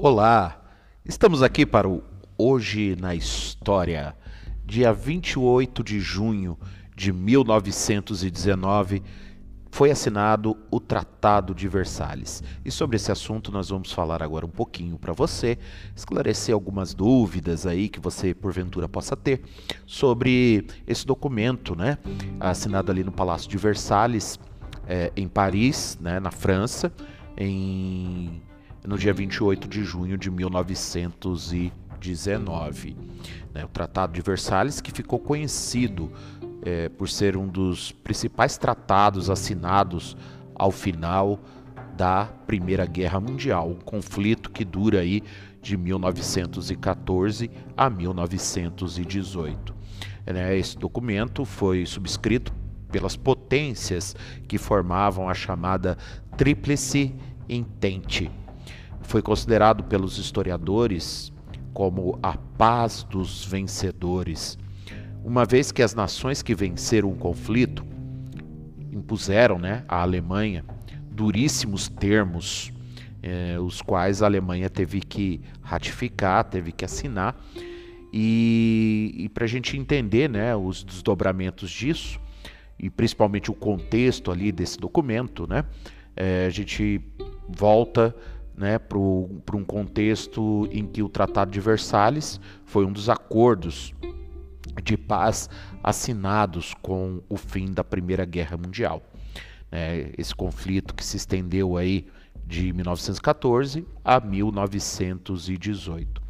Olá, estamos aqui para o Hoje na História. Dia 28 de junho de 1919 foi assinado o Tratado de Versalhes. E sobre esse assunto nós vamos falar agora um pouquinho para você, esclarecer algumas dúvidas aí que você porventura possa ter sobre esse documento, né? Assinado ali no Palácio de Versalhes, é, em Paris, né, na França, em no dia 28 de junho de 1919. Né, o Tratado de Versalhes, que ficou conhecido é, por ser um dos principais tratados assinados ao final da Primeira Guerra Mundial, um conflito que dura aí de 1914 a 1918. Né, esse documento foi subscrito pelas potências que formavam a chamada Tríplice Entente, foi considerado pelos historiadores como a paz dos vencedores, uma vez que as nações que venceram o conflito impuseram né, à Alemanha duríssimos termos, eh, os quais a Alemanha teve que ratificar, teve que assinar. E, e para a gente entender né, os desdobramentos disso, e principalmente o contexto ali desse documento, né, eh, a gente volta né, para um contexto em que o Tratado de Versalhes foi um dos acordos de paz assinados com o fim da Primeira Guerra Mundial. É, esse conflito que se estendeu aí de 1914 a 1918.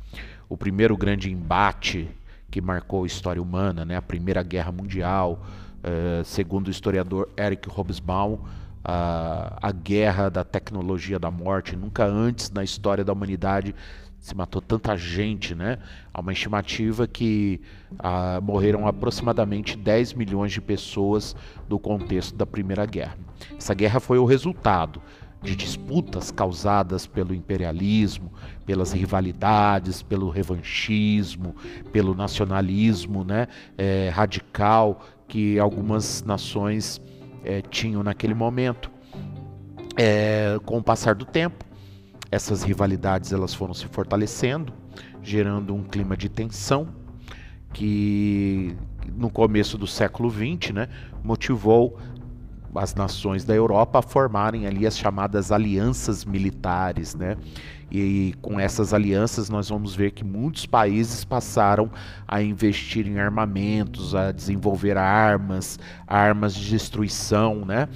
O primeiro grande embate que marcou a história humana, né, a Primeira Guerra Mundial, uh, segundo o historiador Eric Hobsbawm, a, a guerra da tecnologia da morte. Nunca antes na história da humanidade se matou tanta gente, né? Há uma estimativa que ah, morreram aproximadamente 10 milhões de pessoas do contexto da Primeira Guerra. Essa guerra foi o resultado de disputas causadas pelo imperialismo, pelas rivalidades, pelo revanchismo, pelo nacionalismo né, é, radical que algumas nações é, tinham naquele momento. É, com o passar do tempo, essas rivalidades elas foram se fortalecendo, gerando um clima de tensão que no começo do século XX né, motivou as nações da Europa a formarem ali as chamadas alianças militares, né? E com essas alianças nós vamos ver que muitos países passaram a investir em armamentos, a desenvolver armas, armas de destruição, né?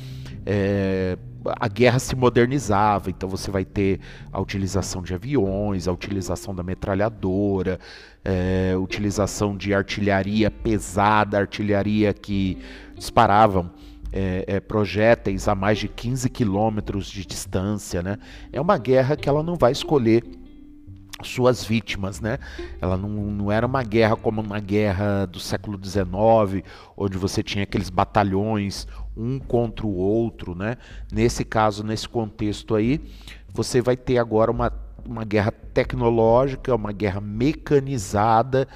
É, a guerra se modernizava, então você vai ter a utilização de aviões, a utilização da metralhadora, é, utilização de artilharia pesada, artilharia que disparavam é, é, projéteis a mais de 15 quilômetros de distância, né? É uma guerra que ela não vai escolher suas vítimas, né? Ela não, não era uma guerra como uma guerra do século XIX, onde você tinha aqueles batalhões um contra o outro, né? Nesse caso, nesse contexto aí, você vai ter agora uma, uma guerra tecnológica, uma guerra mecanizada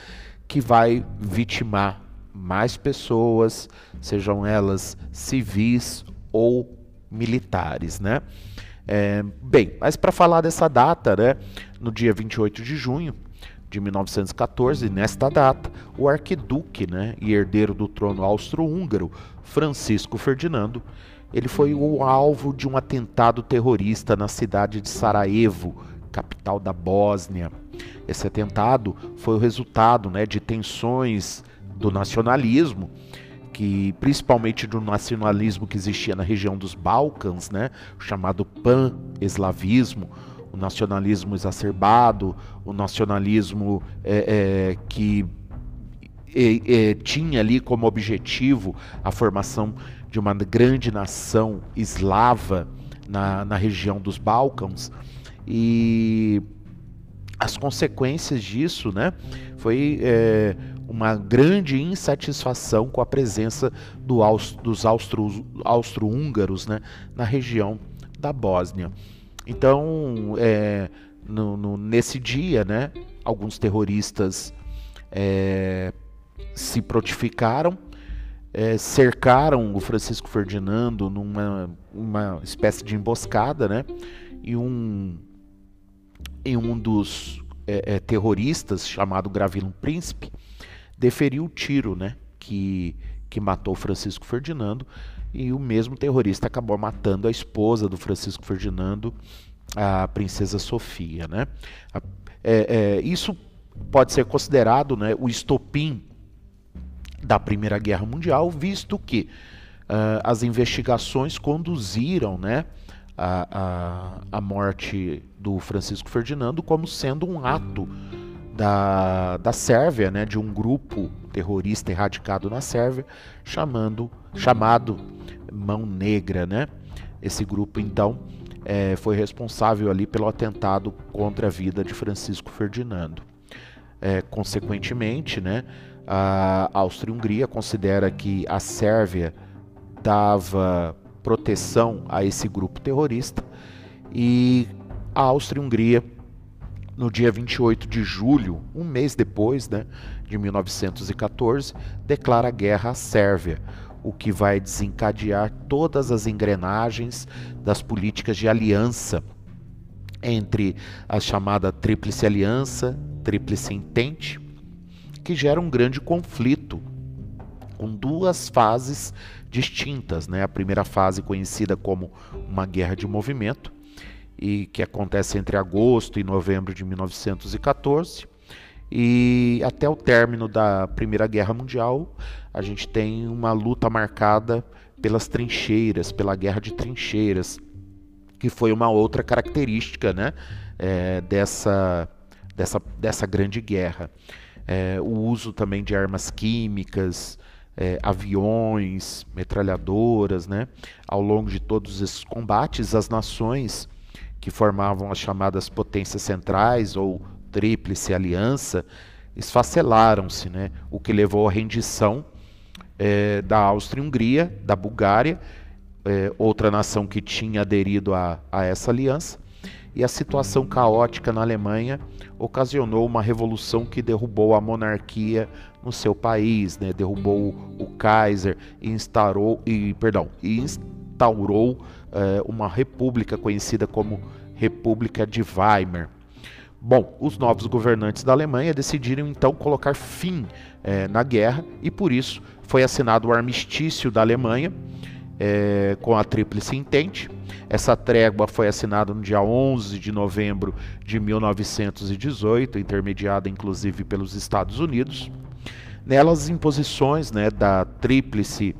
que vai vitimar mais pessoas, sejam elas civis ou militares, né? É, bem, mas para falar dessa data, né, no dia 28 de junho de 1914, nesta data, o arquiduque né, e herdeiro do trono austro-húngaro, Francisco Ferdinando, ele foi o alvo de um atentado terrorista na cidade de Sarajevo, capital da Bósnia. Esse atentado foi o resultado né, de tensões do nacionalismo, que principalmente do nacionalismo que existia na região dos Balcãs, né, chamado pan-eslavismo, o nacionalismo exacerbado, o nacionalismo é, é, que é, tinha ali como objetivo a formação de uma grande nação eslava na, na região dos Balcãs. E as consequências disso, né, foi é, uma grande insatisfação com a presença do, dos austro-húngaros né, na região da Bósnia. Então, é, no, no, nesse dia, né, alguns terroristas é, se prontificaram, é, cercaram o Francisco Ferdinando numa uma espécie de emboscada, né, e um em um dos é, é, terroristas chamado Gravilum Príncipe deferiu o tiro, né, que que matou Francisco Ferdinando e o mesmo terrorista acabou matando a esposa do Francisco Ferdinando, a princesa Sofia, né? É, é, isso pode ser considerado né, o estopim da Primeira Guerra Mundial, visto que uh, as investigações conduziram né, a, a, a, morte do Francisco Ferdinando como sendo um ato da, da Sérvia, né, de um grupo terrorista erradicado na Sérvia, chamando, chamado Mão Negra. Né? Esse grupo, então, é, foi responsável ali pelo atentado contra a vida de Francisco Ferdinando. É, consequentemente, né, a Áustria-Hungria considera que a Sérvia dava proteção a esse grupo terrorista e a Áustria-Hungria, no dia 28 de julho, um mês depois né, de 1914, declara guerra à Sérvia, o que vai desencadear todas as engrenagens das políticas de aliança entre a chamada Tríplice Aliança, Tríplice Entente, que gera um grande conflito com duas fases distintas, né? A primeira fase conhecida como uma guerra de movimento e que acontece entre agosto e novembro de 1914 e até o término da Primeira Guerra Mundial, a gente tem uma luta marcada pelas trincheiras, pela guerra de trincheiras, que foi uma outra característica né, é, dessa, dessa, dessa grande guerra. É, o uso também de armas químicas, é, aviões, metralhadoras, né? Ao longo de todos esses combates, as nações que formavam as chamadas potências centrais ou tríplice aliança esfacelaram-se, né? o que levou à rendição é, da Áustria-Hungria, da Bulgária, é, outra nação que tinha aderido a, a essa aliança, e a situação caótica na Alemanha ocasionou uma revolução que derrubou a monarquia no seu país, né? derrubou o Kaiser e instaurou, e, perdão, instaurou é, uma república conhecida como República de Weimar. Bom, os novos governantes da Alemanha decidiram então colocar fim é, na guerra e por isso foi assinado o armistício da Alemanha é, com a Tríplice Entente. Essa trégua foi assinada no dia 11 de novembro de 1918, intermediada inclusive pelos Estados Unidos. Nelas, as imposições né, da Tríplice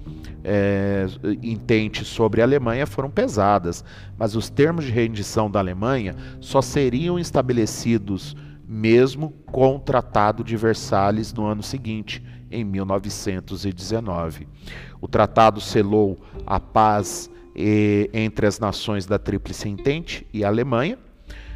é, intente sobre a Alemanha foram pesadas, mas os termos de rendição da Alemanha só seriam estabelecidos mesmo com o Tratado de Versalhes no ano seguinte, em 1919. O tratado selou a paz eh, entre as nações da Tríplice Entente e a Alemanha.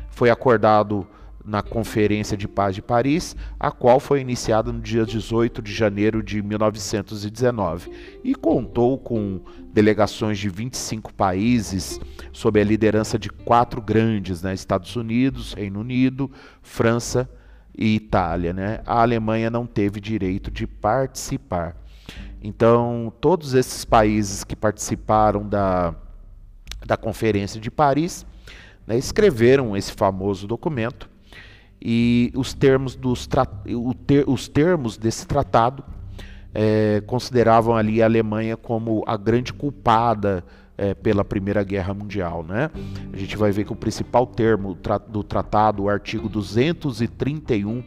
Foi acordado na Conferência de Paz de Paris, a qual foi iniciada no dia 18 de janeiro de 1919 e contou com delegações de 25 países sob a liderança de quatro grandes, né, Estados Unidos, Reino Unido, França e Itália. Né? A Alemanha não teve direito de participar. Então, todos esses países que participaram da, da Conferência de Paris né, escreveram esse famoso documento e os termos, dos ter os termos desse tratado é, consideravam ali a Alemanha como a grande culpada é, pela Primeira Guerra Mundial. Né? A gente vai ver que o principal termo do tratado, o artigo 231,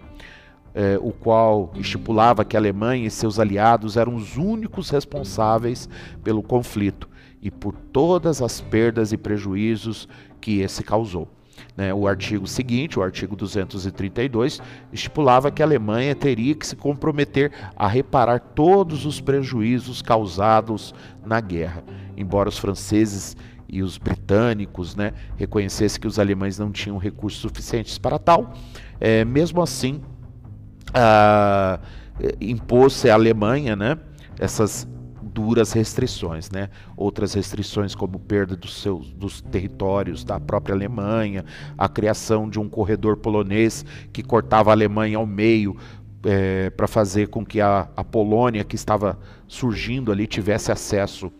é, o qual estipulava que a Alemanha e seus aliados eram os únicos responsáveis pelo conflito e por todas as perdas e prejuízos que esse causou. Né? O artigo seguinte, o artigo 232, estipulava que a Alemanha teria que se comprometer a reparar todos os prejuízos causados na guerra. Embora os franceses e os britânicos né, reconhecessem que os alemães não tinham recursos suficientes para tal, é, mesmo assim, ah, impôs-se à Alemanha né, essas duras restrições, né? Outras restrições como perda dos seus dos territórios da própria Alemanha, a criação de um corredor polonês que cortava a Alemanha ao meio é, para fazer com que a, a Polônia que estava surgindo ali tivesse acesso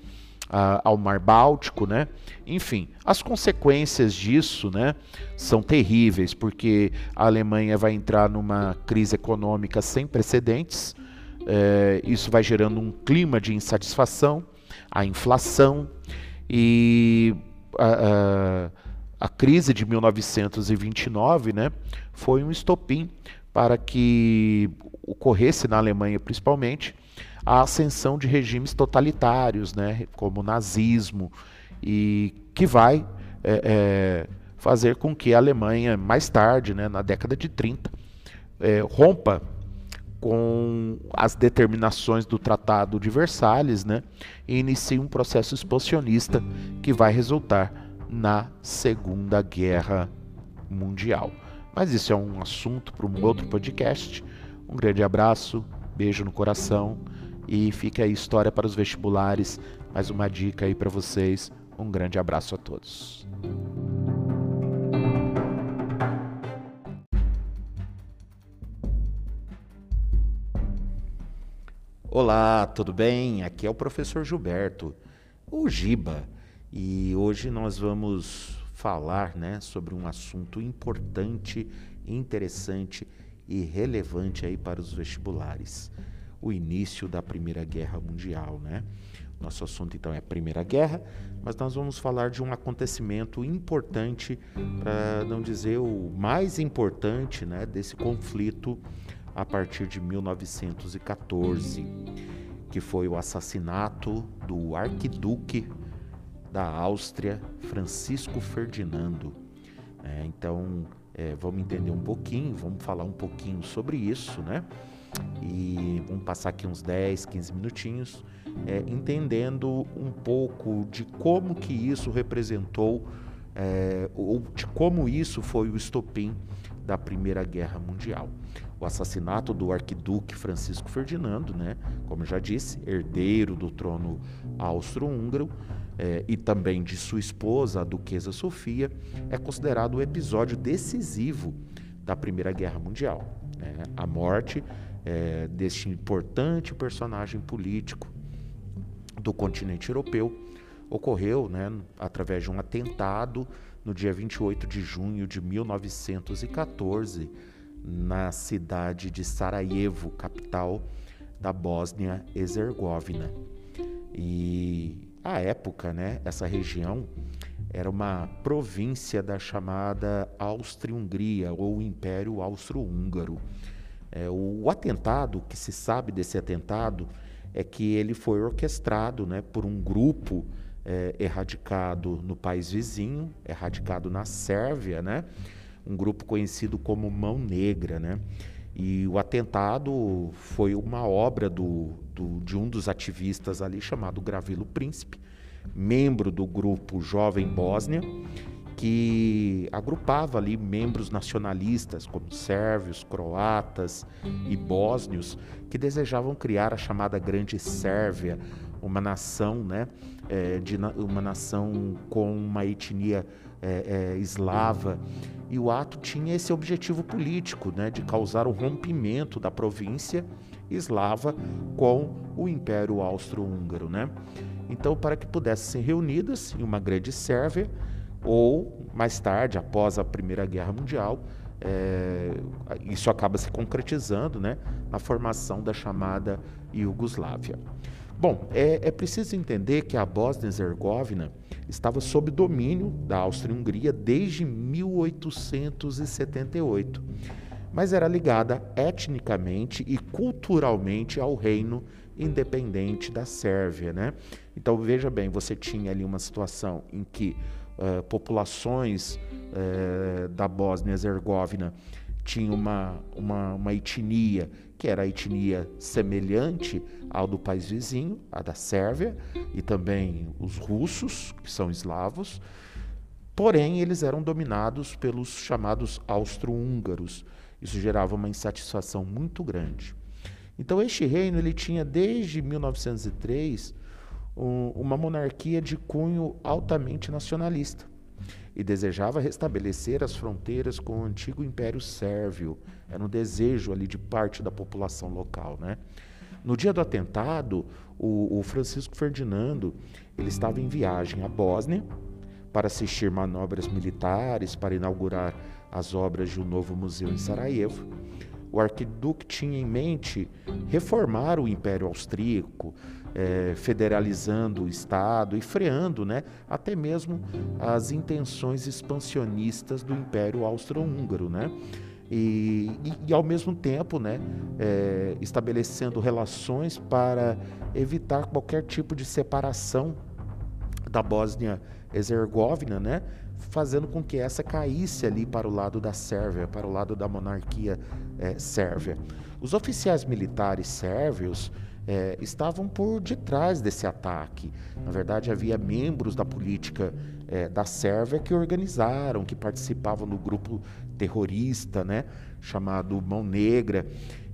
ao Mar Báltico, né? Enfim, as consequências disso, né, são terríveis, porque a Alemanha vai entrar numa crise econômica sem precedentes. É, isso vai gerando um clima de insatisfação, a inflação e a, a, a crise de 1929, né, foi um estopim para que ocorresse na Alemanha, principalmente, a ascensão de regimes totalitários, né, como o nazismo, e que vai é, é, fazer com que a Alemanha, mais tarde, né, na década de 30, é, rompa com as determinações do Tratado de Versalhes né, e inicie um processo expansionista que vai resultar na Segunda Guerra Mundial. Mas isso é um assunto para um outro podcast. Um grande abraço, beijo no coração e fica aí história para os vestibulares. Mais uma dica aí para vocês. Um grande abraço a todos. Olá, tudo bem? Aqui é o professor Gilberto, o Giba, e hoje nós vamos falar né, sobre um assunto importante, interessante e relevante aí para os vestibulares o início da Primeira Guerra Mundial, né? Nosso assunto então é a Primeira Guerra, mas nós vamos falar de um acontecimento importante, para não dizer o mais importante, né, desse conflito a partir de 1914, que foi o assassinato do arquiduque da Áustria, Francisco Ferdinando. É, então, é, vamos entender um pouquinho, vamos falar um pouquinho sobre isso, né? e vamos passar aqui uns 10, 15 minutinhos é, entendendo um pouco de como que isso representou é, ou de como isso foi o estopim da Primeira Guerra Mundial. O assassinato do arquiduque Francisco Ferdinando, né, como já disse, herdeiro do trono austro-húngaro, é, e também de sua esposa, a Duquesa Sofia, é considerado o episódio decisivo da Primeira Guerra Mundial. Né? A morte é, deste importante personagem político do continente europeu ocorreu né, através de um atentado no dia 28 de junho de 1914 na cidade de Sarajevo, capital da Bósnia-Herzegovina. E à época, né, essa região era uma província da chamada Áustria-Hungria ou Império Austro-Húngaro. É, o, atentado, que se sabe desse atentado, é que ele foi orquestrado né, por um grupo é, erradicado no país vizinho, erradicado na Sérvia, né, um grupo conhecido como Mão Negra. Né, e o atentado foi uma obra do, do, de um dos ativistas ali, chamado Gravilo Príncipe, membro do grupo Jovem Bósnia que agrupava ali membros nacionalistas, como sérvios, croatas e bósnios, que desejavam criar a chamada Grande Sérvia, uma nação, né, é, de uma nação com uma etnia é, é, eslava. E o ato tinha esse objetivo político, né, de causar o rompimento da província eslava com o Império Austro-Húngaro, né? Então, para que pudessem ser reunidas em uma grande Sérvia, ou mais tarde, após a Primeira Guerra Mundial, é, isso acaba se concretizando né, na formação da chamada Iugoslávia. Bom, é, é preciso entender que a Bósnia-Herzegovina estava sob domínio da Áustria-Hungria desde 1878, mas era ligada etnicamente e culturalmente ao reino independente da Sérvia. Né? Então veja bem, você tinha ali uma situação em que uh, populações uh, da Bósnia-Herzegovina tinham uma, uma, uma etnia que era a etnia semelhante ao do país vizinho, a da Sérvia, e também os russos, que são eslavos, porém eles eram dominados pelos chamados austro-húngaros. Isso gerava uma insatisfação muito grande. Então este reino ele tinha desde 1903 um, uma monarquia de cunho altamente nacionalista e desejava restabelecer as fronteiras com o antigo Império Sérvio. Era um desejo ali de parte da população local, né? No dia do atentado, o, o Francisco Ferdinando ele estava em viagem à Bósnia para assistir manobras militares, para inaugurar as obras de um novo museu em Sarajevo. O arquiduque tinha em mente reformar o Império Austríaco, é, federalizando o Estado e freando né, até mesmo as intenções expansionistas do Império Austro-Húngaro. Né? E, e, e, ao mesmo tempo né, é, estabelecendo relações para evitar qualquer tipo de separação da Bósnia-Herzegovina, né, fazendo com que essa caísse ali para o lado da Sérvia, para o lado da monarquia é, sérvia. Os oficiais militares sérvios é, estavam por detrás desse ataque. Na verdade, havia membros da política é, da Sérvia que organizaram, que participavam do grupo terrorista, né, chamado Mão Negra.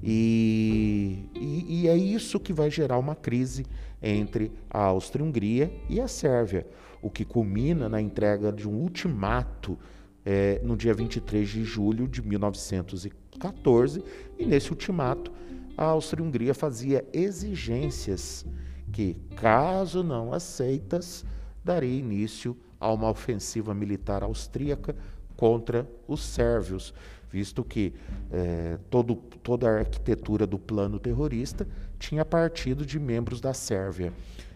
E, e, e é isso que vai gerar uma crise entre a Áustria-Hungria e a Sérvia, o que culmina na entrega de um ultimato é, no dia 23 de julho de 1914. E nesse ultimato, a Áustria-Hungria fazia exigências que, caso não aceitas, daria início a uma ofensiva militar austríaca contra os sérvios, visto que é, todo, toda a arquitetura do plano terrorista tinha partido de membros da Sérvia.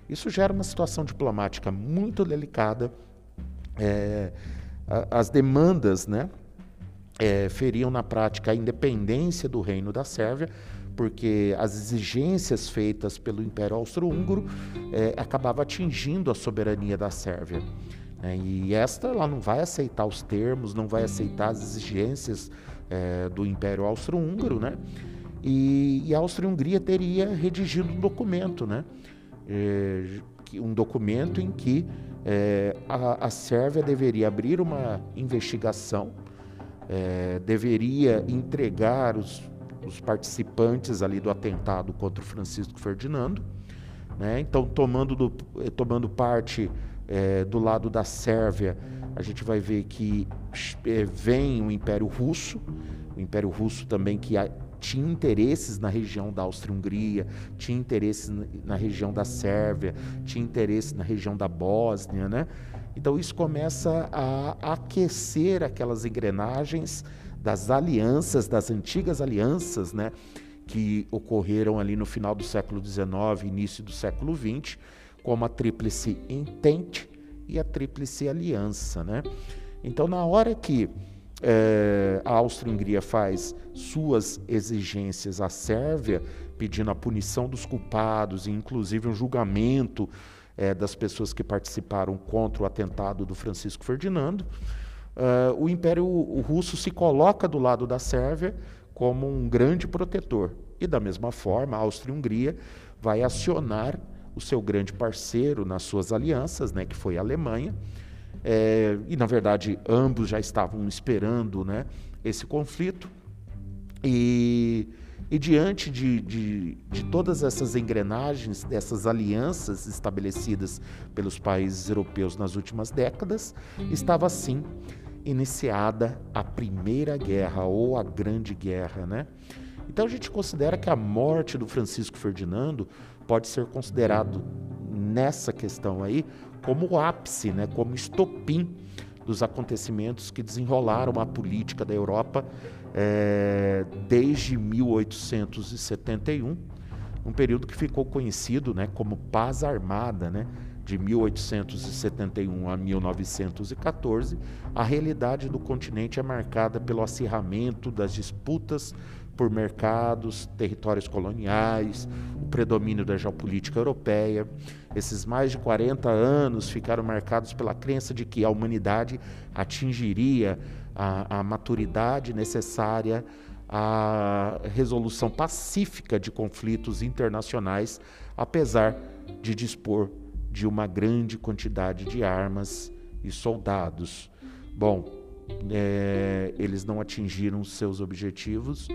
Isso gera uma situação diplomática muito delicada. É, as demandas né, é, feriam na prática a independência do reino da Sérvia, porque as exigências feitas pelo Império Austro-Húngaro é, acabavam atingindo a soberania da Sérvia. Né? E esta ela não vai aceitar os termos, não vai aceitar as exigências é, do Império Austro-Húngaro, né? E, e a Áustria-Hungria teria redigido um documento, né? É, um documento em que é, a, a Sérvia deveria abrir uma investigação, é, deveria entregar os, os participantes ali do atentado contra o Francisco Ferdinando, né? Então tomando, do, tomando parte é, do lado da Sérvia, a gente vai ver que é, vem o Império Russo, o Império Russo também que tinha interesses na região da Áustria-Hungria, tinha interesses na região da Sérvia, tinha interesses na região da Bósnia, né? Então isso começa a aquecer aquelas engrenagens das alianças, das antigas alianças, né? Que ocorreram ali no final do século XIX, início do século XX, como a Tríplice Entente e a Tríplice Aliança. Né? Então, na hora que é, a Áustria-Hungria faz suas exigências à Sérvia, pedindo a punição dos culpados e inclusive um julgamento é, das pessoas que participaram contra o atentado do Francisco Ferdinando, é, o Império Russo se coloca do lado da Sérvia como um grande protetor. E da mesma forma, a Áustria-Hungria vai acionar o seu grande parceiro nas suas alianças, né, que foi a Alemanha. É, e, na verdade, ambos já estavam esperando né, esse conflito. E, e diante de, de, de, todas essas engrenagens, dessas alianças estabelecidas pelos países europeus nas últimas décadas, estava assim iniciada a Primeira Guerra ou a Grande Guerra. Né? Então a gente considera que a morte do Francisco Ferdinando pode ser considerado nessa questão aí como o ápice, né, como estopim dos acontecimentos que desenrolaram a política da Europa é, desde 1871, um período que ficou conhecido né, como Paz Armada, né, de 1871 a 1914, a realidade do continente é marcada pelo acirramento das disputas por mercados, territórios coloniais, o predomínio da geopolítica europeia. Esses mais de 40 anos ficaram marcados pela crença de que a humanidade atingiria a, a maturidade necessária à resolução pacífica de conflitos internacionais, apesar de dispor de uma grande quantidade de armas e soldados. Bom, é, eles não atingiram seus objetivos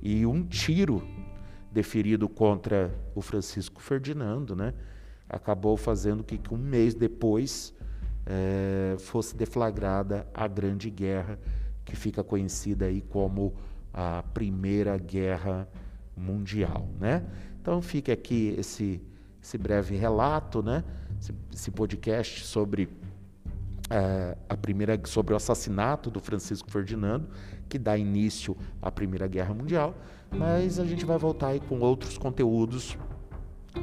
e um tiro deferido contra o Francisco Ferdinando, né, acabou fazendo que, que um mês depois é, fosse deflagrada a Grande Guerra, que fica conhecida aí como a Primeira Guerra Mundial, né? Então fique aqui esse, esse breve relato, né? Esse, podcast sobre é, a primeira sobre o assassinato do Francisco Ferdinando, que dá início à Primeira Guerra Mundial, mas a gente vai voltar aí com outros conteúdos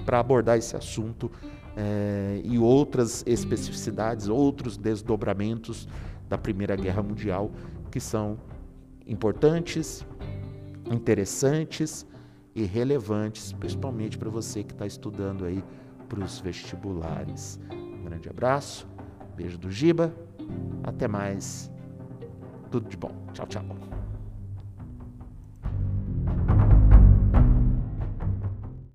para abordar esse assunto é, e outras especificidades, outros desdobramentos da Primeira Guerra Mundial que são importantes, interessantes e relevantes, principalmente para você que está estudando aí para os vestibulares. Um grande abraço, beijo do Giba, até mais, tudo de bom, tchau, tchau.